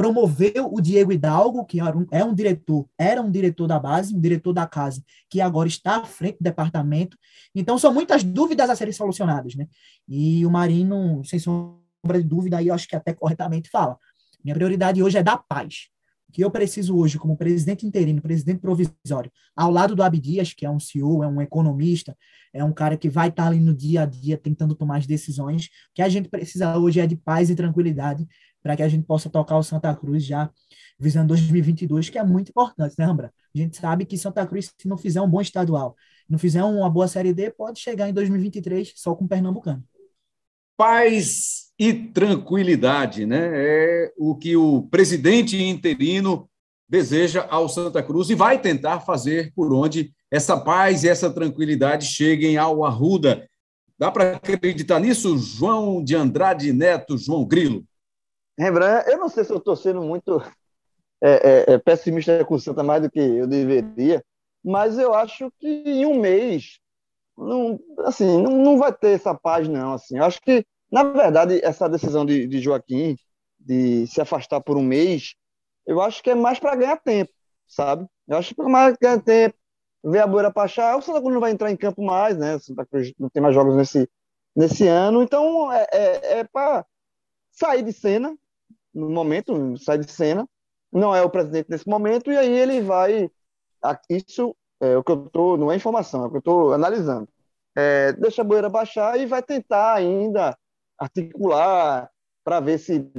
[SPEAKER 4] promoveu o Diego Hidalgo, que era um, é um diretor, era um diretor da base, um diretor da casa, que agora está à frente do departamento. Então, são muitas dúvidas a serem solucionadas. Né? E o Marino, sem sombra de dúvida, aí eu acho que até corretamente fala. Minha prioridade hoje é dar paz que eu preciso hoje, como presidente interino, presidente provisório, ao lado do Abdias, que é um CEO, é um economista, é um cara que vai estar ali no dia a dia tentando tomar as decisões, o que a gente precisa hoje é de paz e tranquilidade para que a gente possa tocar o Santa Cruz já visando 2022, que é muito importante, né, Rambra? A gente sabe que Santa Cruz, se não fizer um bom estadual, não fizer uma boa Série D, pode chegar em 2023 só com o Pernambucano
[SPEAKER 1] paz e tranquilidade, né? É o que o presidente interino deseja ao Santa Cruz e vai tentar fazer por onde essa paz e essa tranquilidade cheguem ao Arruda. Dá para acreditar nisso, João de Andrade Neto, João Grilo?
[SPEAKER 3] Rembrandt, eu não sei se eu estou sendo muito é, é, é, pessimista com o Santa mais do que eu deveria, mas eu acho que em um mês não, assim, não, não vai ter essa paz, não. Assim. Eu acho que, na verdade, essa decisão de, de Joaquim de se afastar por um mês, eu acho que é mais para ganhar tempo, sabe? Eu acho que é mais ganhar tempo, ver a Boeira Pachá, o Santa Cruz não vai entrar em campo mais, né? Santa Cruz não tem mais jogos nesse, nesse ano, então é, é, é para sair de cena, no momento, sair de cena, não é o presidente nesse momento, e aí ele vai. Isso é o que eu tô, não é informação, é o que eu estou analisando. É, deixa a boeira baixar e vai tentar ainda articular para ver se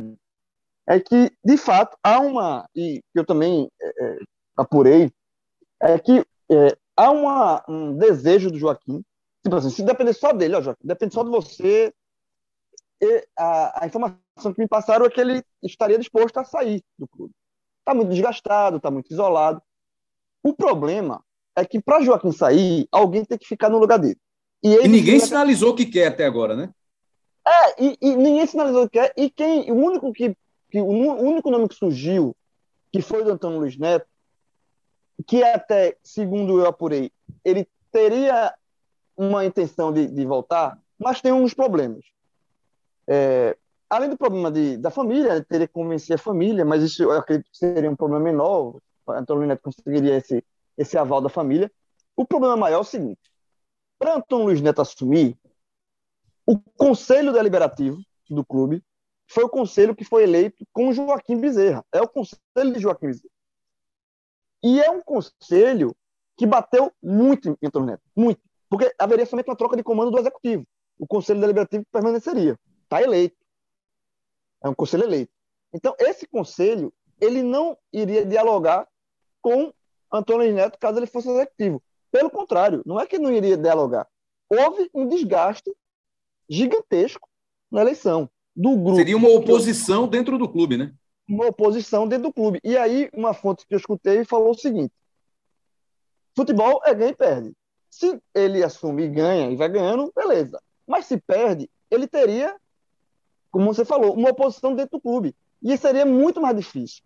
[SPEAKER 3] é que de fato há uma e eu também é, é apurei é que é, há uma, um desejo do Joaquim tipo assim, se depender só dele, ó, Joaquim, depende só de você a, a informação que me passaram é que ele estaria disposto a sair do clube. Está muito desgastado, está muito isolado. O problema é que para Joaquim sair, alguém tem que ficar no lugar dele.
[SPEAKER 1] E, e ninguém fica... sinalizou que quer até agora, né?
[SPEAKER 3] É, e, e, ninguém sinalizou que quer. E quem, o único que, que o único nome que surgiu, que foi do Antônio Luiz Neto, que até, segundo eu apurei, ele teria uma intenção de, de voltar, mas tem uns problemas. É, além do problema de, da família, teria que convencer a família, mas isso eu acredito que seria um problema menor. Antônio Neto conseguiria esse, esse aval da família. O problema maior é o seguinte: para Antônio Luiz Neto assumir, o conselho deliberativo do clube foi o conselho que foi eleito com Joaquim Bezerra. É o conselho de Joaquim Bezerra. E é um conselho que bateu muito em Antônio Neto, muito, porque haveria somente uma troca de comando do executivo. O conselho deliberativo permaneceria. Está eleito. É um conselho eleito. Então, esse conselho, ele não iria dialogar com Antônio Neto caso ele fosse executivo. Pelo contrário, não é que não iria dialogar. Houve um desgaste gigantesco na eleição do grupo.
[SPEAKER 1] Seria uma oposição dentro do clube, né?
[SPEAKER 3] Uma oposição dentro do clube. E aí, uma fonte que eu escutei falou o seguinte: futebol é ganha e perde. Se ele assume e ganha e vai ganhando, beleza. Mas se perde, ele teria, como você falou, uma oposição dentro do clube. E seria muito mais difícil.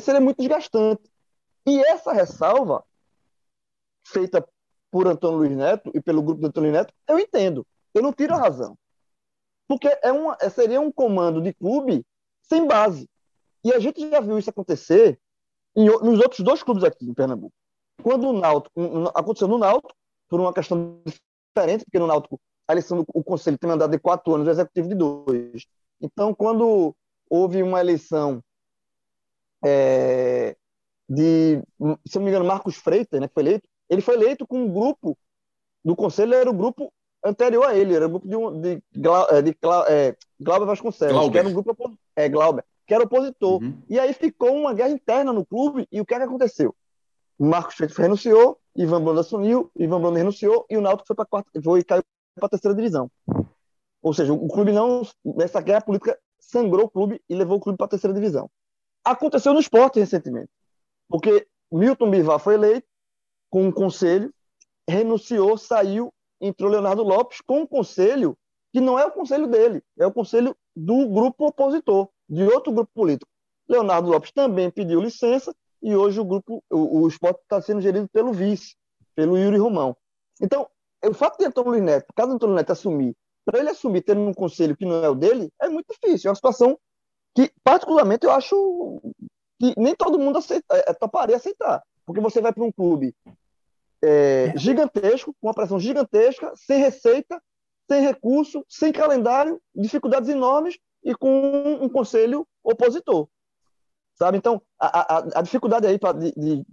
[SPEAKER 3] seria muito desgastante. E essa ressalva, feita por Antônio Luiz Neto e pelo grupo do Antônio Neto, eu entendo. Eu não tiro a razão. Porque é uma, é, seria um comando de clube sem base. E a gente já viu isso acontecer em, nos outros dois clubes aqui em Pernambuco. Quando o Náutico, aconteceu no Náutico, por uma questão diferente, porque no Náutico eleição do o conselho tem mandado de quatro anos, o executivo de dois. Então, quando houve uma eleição é, de, se não me engano, Marcos Freitas, né, que foi eleito, ele foi eleito com um grupo do conselho, era o grupo anterior a ele, era o grupo de, um, de, é, de, é, Glauber Vasconcelos, Glauber. que era um grupo é, Glauber, que era opositor. Uhum. E aí ficou uma guerra interna no clube, e o que, é que aconteceu? Marcos Freitas renunciou, Ivan Blanda assumiu, Ivan Blanda renunciou, e o Náutico foi para quarta, foi caiu para a terceira divisão. Ou seja, o clube não, nessa guerra política, sangrou o clube e levou o clube para a terceira divisão. Aconteceu no esporte recentemente. Porque Milton Bivar foi eleito com um conselho, renunciou, saiu, entrou Leonardo Lopes com um conselho que não é o conselho dele, é o conselho do grupo opositor, de outro grupo político. Leonardo Lopes também pediu licença e hoje o grupo, o, o esporte está sendo gerido pelo vice, pelo Yuri Romão. Então, o fato de Antônio Luiz Neto, caso Antônio Neto assumir, para ele assumir tendo um conselho que não é o dele, é muito difícil. É uma situação que, particularmente, eu acho que nem todo mundo aceita, é, toparia aceitar. Porque você vai para um clube é, gigantesco, com uma pressão gigantesca, sem receita, sem recurso, sem calendário, dificuldades enormes e com um conselho opositor. Sabe? Então, a, a, a dificuldade aí pra, de, de,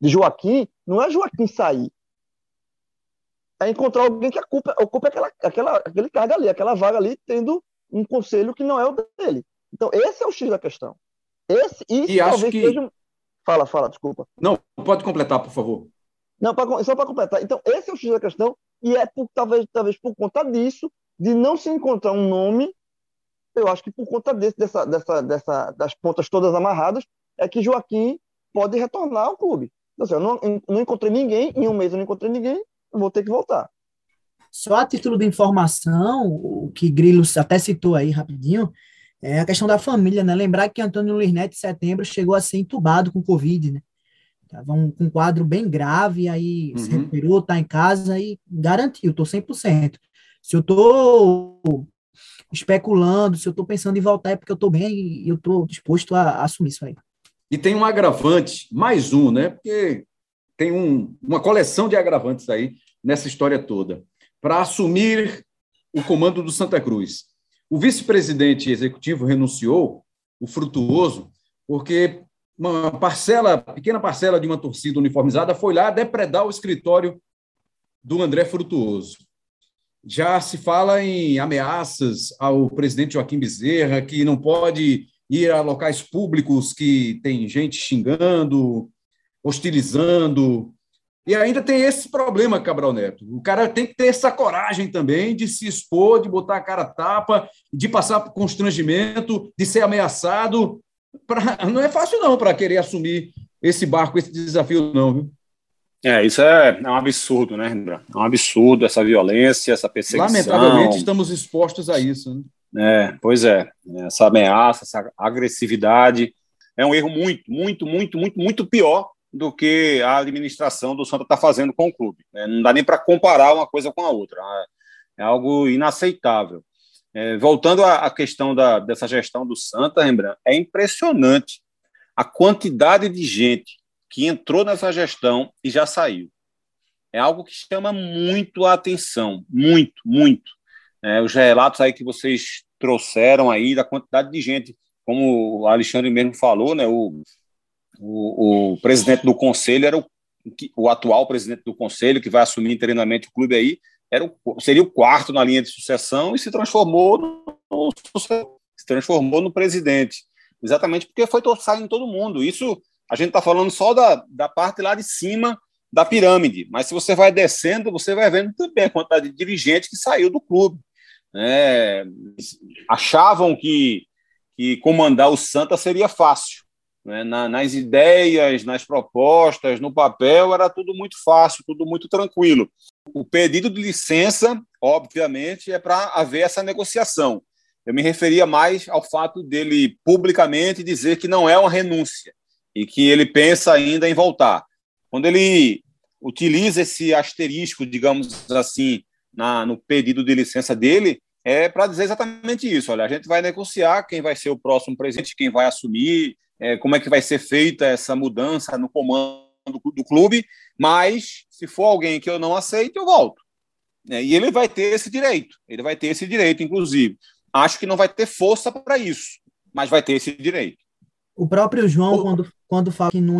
[SPEAKER 3] de, Joaquim não é Joaquim sair. É encontrar alguém que ocupe, ocupe aquela, aquela, aquele cargo ali, aquela vaga ali, tendo um conselho que não é o dele. Então, esse é o X da questão. Esse, isso
[SPEAKER 1] e acho que... seja...
[SPEAKER 3] Fala, fala, desculpa.
[SPEAKER 1] Não, pode completar, por favor.
[SPEAKER 3] Não, pra, só para completar. Então, esse é o X da questão, e é por, talvez, talvez por conta disso, de não se encontrar um nome, eu acho que por conta desse, dessa, dessa, dessa, das pontas todas amarradas, é que Joaquim pode retornar ao clube. Então, assim, eu não, não encontrei ninguém, em um mês eu não encontrei ninguém, vou ter que voltar.
[SPEAKER 4] Só a título de informação, o que Grilo até citou aí rapidinho, é a questão da família, né? Lembrar que Antônio Luiz Neto, em setembro, chegou a ser entubado com Covid, né? Tava um, um quadro bem grave, aí uhum. se recuperou, tá em casa e garantiu, tô 100%. Se eu tô especulando, se eu tô pensando em voltar é porque eu tô bem e eu tô disposto a, a assumir isso aí.
[SPEAKER 1] E tem um agravante, mais um, né? Porque tem um, uma coleção de agravantes aí nessa história toda. Para assumir o comando do Santa Cruz, o vice-presidente executivo renunciou, o Frutuoso, porque uma parcela, pequena parcela de uma torcida uniformizada foi lá depredar o escritório do André Frutuoso. Já se fala em ameaças ao presidente Joaquim Bezerra, que não pode ir a locais públicos que tem gente xingando, hostilizando, e ainda tem esse problema, Cabral Neto. O cara tem que ter essa coragem também de se expor, de botar a cara tapa, de passar por constrangimento, de ser ameaçado. Pra... Não é fácil, não, para querer assumir esse barco, esse desafio, não, viu?
[SPEAKER 2] É, isso é, é um absurdo, né, Rembrandt? É um absurdo essa violência, essa perseguição.
[SPEAKER 1] Lamentavelmente, estamos expostos a isso. Né?
[SPEAKER 2] É, pois é. Essa ameaça, essa agressividade é um erro muito, muito, muito, muito, muito pior do que a administração do Santa está fazendo com o clube. Né? Não dá nem para comparar uma coisa com a outra. É, é algo inaceitável. É, voltando à, questão da, dessa gestão do Santa, Rembrandt, é impressionante a quantidade de gente que entrou nessa gestão e já saiu. É algo que chama muito a atenção, muito, muito. É, os relatos aí que vocês trouxeram aí da quantidade de gente, como o Alexandre mesmo falou, né, o o, o presidente do conselho era o, o atual presidente do conselho, que vai assumir interinamente o clube aí, era o, seria o quarto na linha de sucessão e se transformou no, se transformou no presidente. Exatamente porque foi saindo todo mundo. Isso a gente está falando só da, da parte lá de cima da pirâmide, mas se você vai descendo, você vai vendo também a quantidade de dirigentes que saiu do clube. É, achavam que, que comandar o Santa seria fácil né? Na, nas ideias, nas propostas, no papel, era tudo muito fácil, tudo muito tranquilo. O pedido de licença, obviamente, é para haver essa negociação. Eu me referia mais ao fato dele publicamente dizer que não é uma renúncia e que ele pensa ainda em voltar. Quando ele utiliza esse asterisco, digamos assim, na, no pedido de licença dele, é para dizer exatamente isso. Olha, a gente vai negociar quem vai ser o próximo presidente, quem vai assumir, é, como é que vai ser feita essa mudança no comando do clube, mas se for alguém que eu não aceito, eu volto. É, e ele vai ter esse direito, ele vai ter esse direito, inclusive. Acho que não vai ter força para isso, mas vai ter esse direito.
[SPEAKER 4] O próprio João, quando, quando fala que não,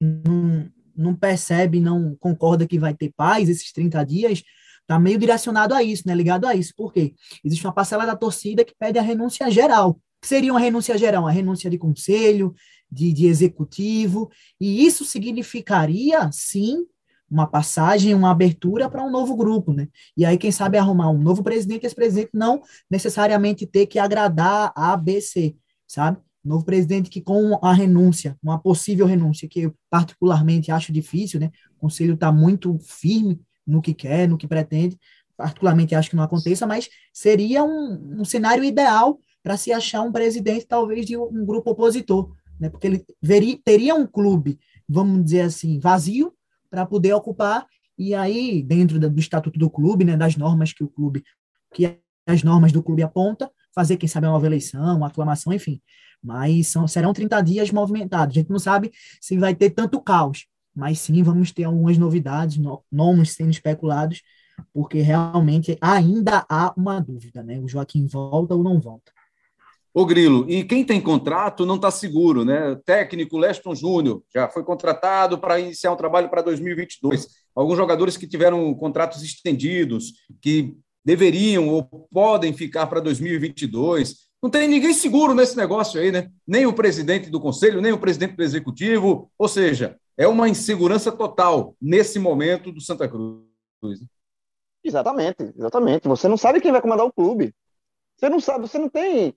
[SPEAKER 4] não, não percebe, não concorda que vai ter paz esses 30 dias, está meio direcionado a isso, né? ligado a isso. Por quê? Existe uma parcela da torcida que pede a renúncia geral seria uma renúncia geral, uma renúncia de conselho, de, de executivo, e isso significaria, sim, uma passagem, uma abertura para um novo grupo, né? E aí, quem sabe, arrumar um novo presidente, esse presidente não necessariamente ter que agradar a ABC, sabe? Novo presidente que com a renúncia, uma possível renúncia, que eu particularmente acho difícil, né? O conselho está muito firme no que quer, no que pretende, particularmente acho que não aconteça, mas seria um, um cenário ideal para se achar um presidente, talvez, de um grupo opositor. né? Porque ele veria, teria um clube, vamos dizer assim, vazio para poder ocupar e aí dentro do estatuto do clube, né, das normas que o clube que as normas do clube aponta, fazer quem sabe uma nova eleição, uma aclamação, enfim. Mas são, serão 30 dias movimentados. A gente não sabe se vai ter tanto caos, mas sim vamos ter algumas novidades, nomes sendo especulados, porque realmente ainda há uma dúvida, né? O Joaquim volta ou não volta.
[SPEAKER 1] Ô Grilo, e quem tem contrato não está seguro, né? O técnico Leston Júnior já foi contratado para iniciar um trabalho para 2022. Alguns jogadores que tiveram contratos estendidos, que deveriam ou podem ficar para 2022. Não tem ninguém seguro nesse negócio aí, né? Nem o presidente do conselho, nem o presidente do executivo. Ou seja, é uma insegurança total nesse momento do Santa Cruz.
[SPEAKER 3] Exatamente, exatamente. Você não sabe quem vai comandar o clube. Você não sabe, você não tem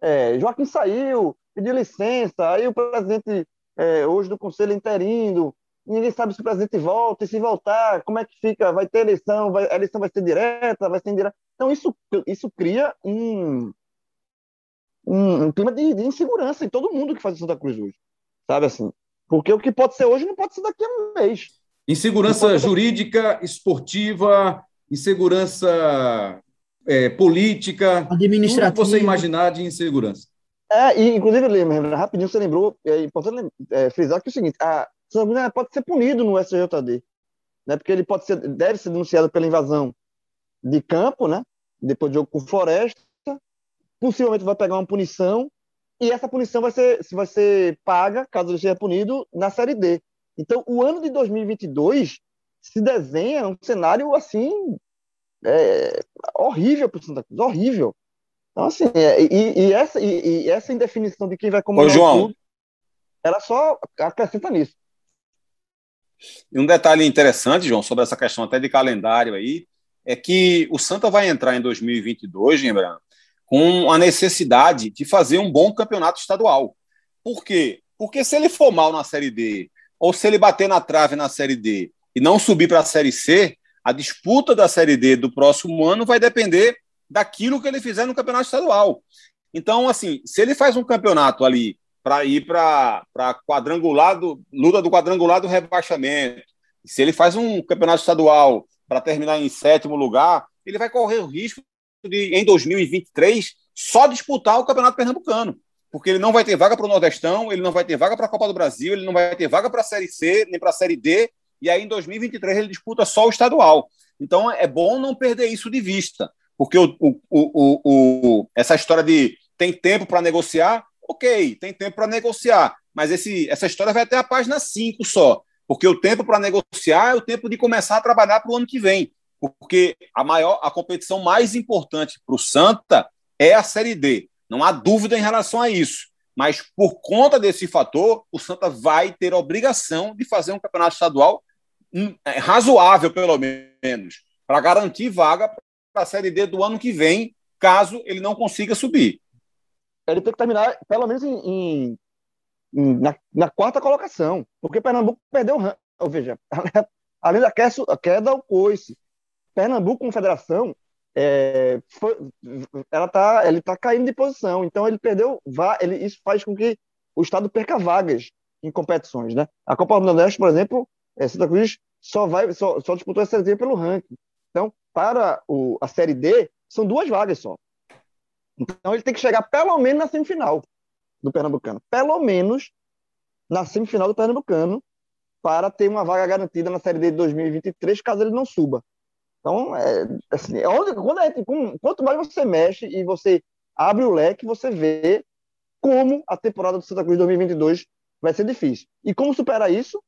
[SPEAKER 3] é, Joaquim saiu, pediu licença, aí o presidente é, hoje do conselho interino, ninguém sabe se o presidente volta, e se voltar, como é que fica, vai ter eleição, vai, a eleição vai ser direta, vai ser indireta. Então, isso, isso cria um, um, um clima de, de, insegurança em todo mundo que faz o Santa Cruz hoje, sabe assim? Porque o que pode ser hoje não pode ser daqui a um mês.
[SPEAKER 1] Insegurança jurídica, esportiva, insegurança é, política, administrativa. Tudo que você imaginar de insegurança.
[SPEAKER 3] É, e inclusive, lembra, rapidinho você lembrou, é importante é, frisar que é o seguinte, a Santa pode ser punido no SJD, né, porque ele pode ser, deve ser denunciado pela invasão de campo, né, depois de jogo com Floresta, possivelmente vai pegar uma punição, e essa punição vai ser, vai ser paga, caso ele seja punido, na Série D. Então, o ano de 2022 se desenha um cenário, assim, é, horrível para o Santa Cruz, horrível. Então, assim, é, e, e, essa, e, e, essa indefinição de quem vai comandar Ô,
[SPEAKER 2] João. clube,
[SPEAKER 3] ela só acrescenta nisso.
[SPEAKER 2] E um detalhe interessante, João, sobre essa questão até de calendário aí, é que o Santa vai entrar em 2022, lembrando, com a necessidade de fazer um bom campeonato estadual. Por quê? Porque se ele for mal na Série D, ou se ele bater na trave na Série D e não subir para a Série C, a disputa da Série D do próximo ano vai depender daquilo que ele fizer no campeonato estadual. Então, assim, se ele faz um campeonato ali para ir para quadrangular do, luta do quadrangular do rebaixamento, se ele faz um campeonato estadual para terminar em sétimo lugar, ele vai correr o risco de, em 2023, só disputar o campeonato pernambucano. Porque ele não vai ter vaga para o Nordestão, ele não vai ter vaga para a Copa do Brasil, ele não vai ter vaga para a Série C, nem para a Série D, e aí em 2023 ele disputa só o estadual. Então é bom não perder isso de vista, porque o, o, o, o essa história de tem tempo para negociar, ok, tem tempo para negociar, mas esse, essa história vai até a página 5 só, porque o tempo para negociar é o tempo de começar a trabalhar para o ano que vem, porque a maior, a competição mais importante para o Santa é a Série D, não há dúvida em relação a isso. Mas por conta desse fator, o Santa vai ter a obrigação de fazer um campeonato estadual razoável, pelo menos, para garantir vaga para a Série D do ano que vem, caso ele não consiga subir.
[SPEAKER 3] Ele tem que terminar, pelo menos, em, em, na, na, quarta colocação, porque Pernambuco perdeu, ou veja, além da queda, o coice. Pernambuco, confederação, é, foi, ela tá, ele está caindo de posição, então ele perdeu, ele, isso faz com que o Estado perca vagas em competições. Né? A Copa do Nordeste, por exemplo, é, Santa Cruz só vai só, só disputou a Série D pelo ranking. Então, para o, a Série D, são duas vagas só. Então, ele tem que chegar pelo menos na semifinal do Pernambucano. Pelo menos na semifinal do Pernambucano, para ter uma vaga garantida na Série D de 2023, caso ele não suba. Então, é, assim, é onde, quando é, quanto mais você mexe e você abre o leque, você vê como a temporada do Santa Cruz 2022 vai ser difícil. E como superar isso?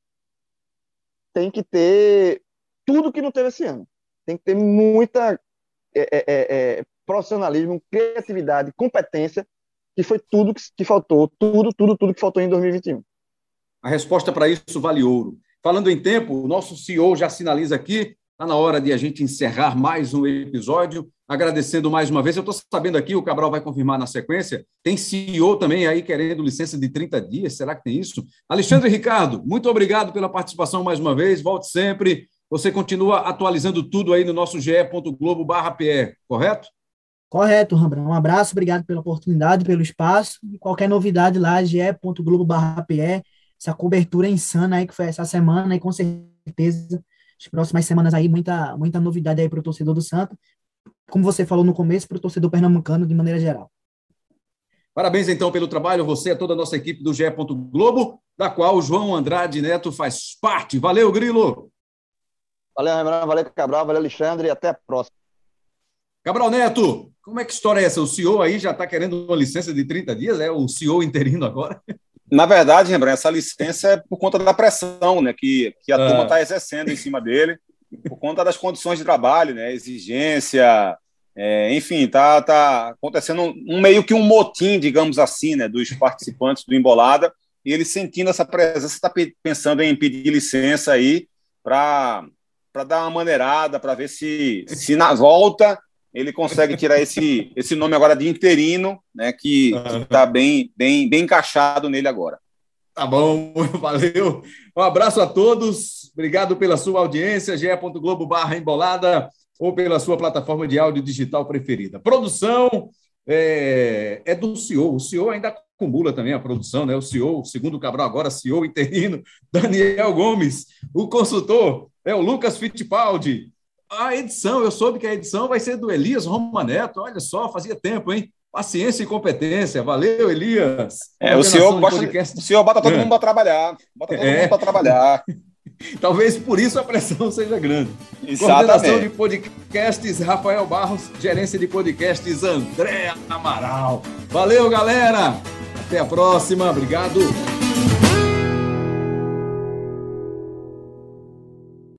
[SPEAKER 3] Tem que ter tudo que não teve esse ano. Tem que ter muita é, é, é, é profissionalismo, criatividade, competência, que foi tudo que, que faltou, tudo, tudo, tudo que faltou em 2021.
[SPEAKER 1] A resposta para isso vale ouro. Falando em tempo, o nosso CEO já sinaliza aqui, está na hora de a gente encerrar mais um episódio agradecendo mais uma vez. Eu estou sabendo aqui, o Cabral vai confirmar na sequência, tem CEO também aí querendo licença de 30 dias, será que tem isso? Alexandre Ricardo, muito obrigado pela participação mais uma vez, volte sempre. Você continua atualizando tudo aí no nosso ge.globo.br, correto?
[SPEAKER 4] Correto, Rambran. Um abraço, obrigado pela oportunidade, pelo espaço. E qualquer novidade lá, ge.globo.pe, essa cobertura insana aí que foi essa semana, e com certeza, as próximas semanas aí, muita, muita novidade aí para o torcedor do Santa. Como você falou no começo, para o torcedor pernambucano de maneira geral.
[SPEAKER 1] Parabéns, então, pelo trabalho, você e toda a nossa equipe do GE. Globo, da qual o João Andrade Neto faz parte. Valeu, Grilo!
[SPEAKER 3] Valeu, Rembrandt, valeu, Cabral, valeu, Alexandre, e até a próxima.
[SPEAKER 1] Cabral Neto, como é que história é essa? O CEO aí já está querendo uma licença de 30 dias? É o CEO interino agora?
[SPEAKER 2] Na verdade, Rembrandt, essa licença é por conta da pressão né, que, que a ah. turma está exercendo em cima dele, por conta das condições de trabalho, né, exigência, é, enfim, está tá acontecendo um, um, meio que um motim, digamos assim, né, dos participantes do Embolada, e ele sentindo essa presença, está pensando em pedir licença aí para dar uma maneirada, para ver se, se na volta ele consegue tirar esse, esse nome agora de interino, né, que está bem, bem, bem encaixado nele agora.
[SPEAKER 1] Tá bom, valeu. Um abraço a todos. Obrigado pela sua audiência. ge.globo barra embolada ou pela sua plataforma de áudio digital preferida. Produção é, é, do CEO. O CEO ainda acumula também a produção, né? O CEO, segundo o Cabral, agora CEO interino, Daniel Gomes. O consultor é o Lucas Fittipaldi a edição, eu soube que a edição vai ser do Elias Romaneto. Olha só, fazia tempo, hein? Paciência e competência. Valeu, Elias.
[SPEAKER 2] É, o senhor, gosta, o senhor bota todo é. mundo para trabalhar. Bota todo é. mundo para trabalhar.
[SPEAKER 1] Talvez por isso a pressão seja grande.
[SPEAKER 2] Exatamente. Coordenação
[SPEAKER 1] de podcasts, Rafael Barros. Gerência de podcasts, André Amaral. Valeu, galera. Até a próxima. Obrigado.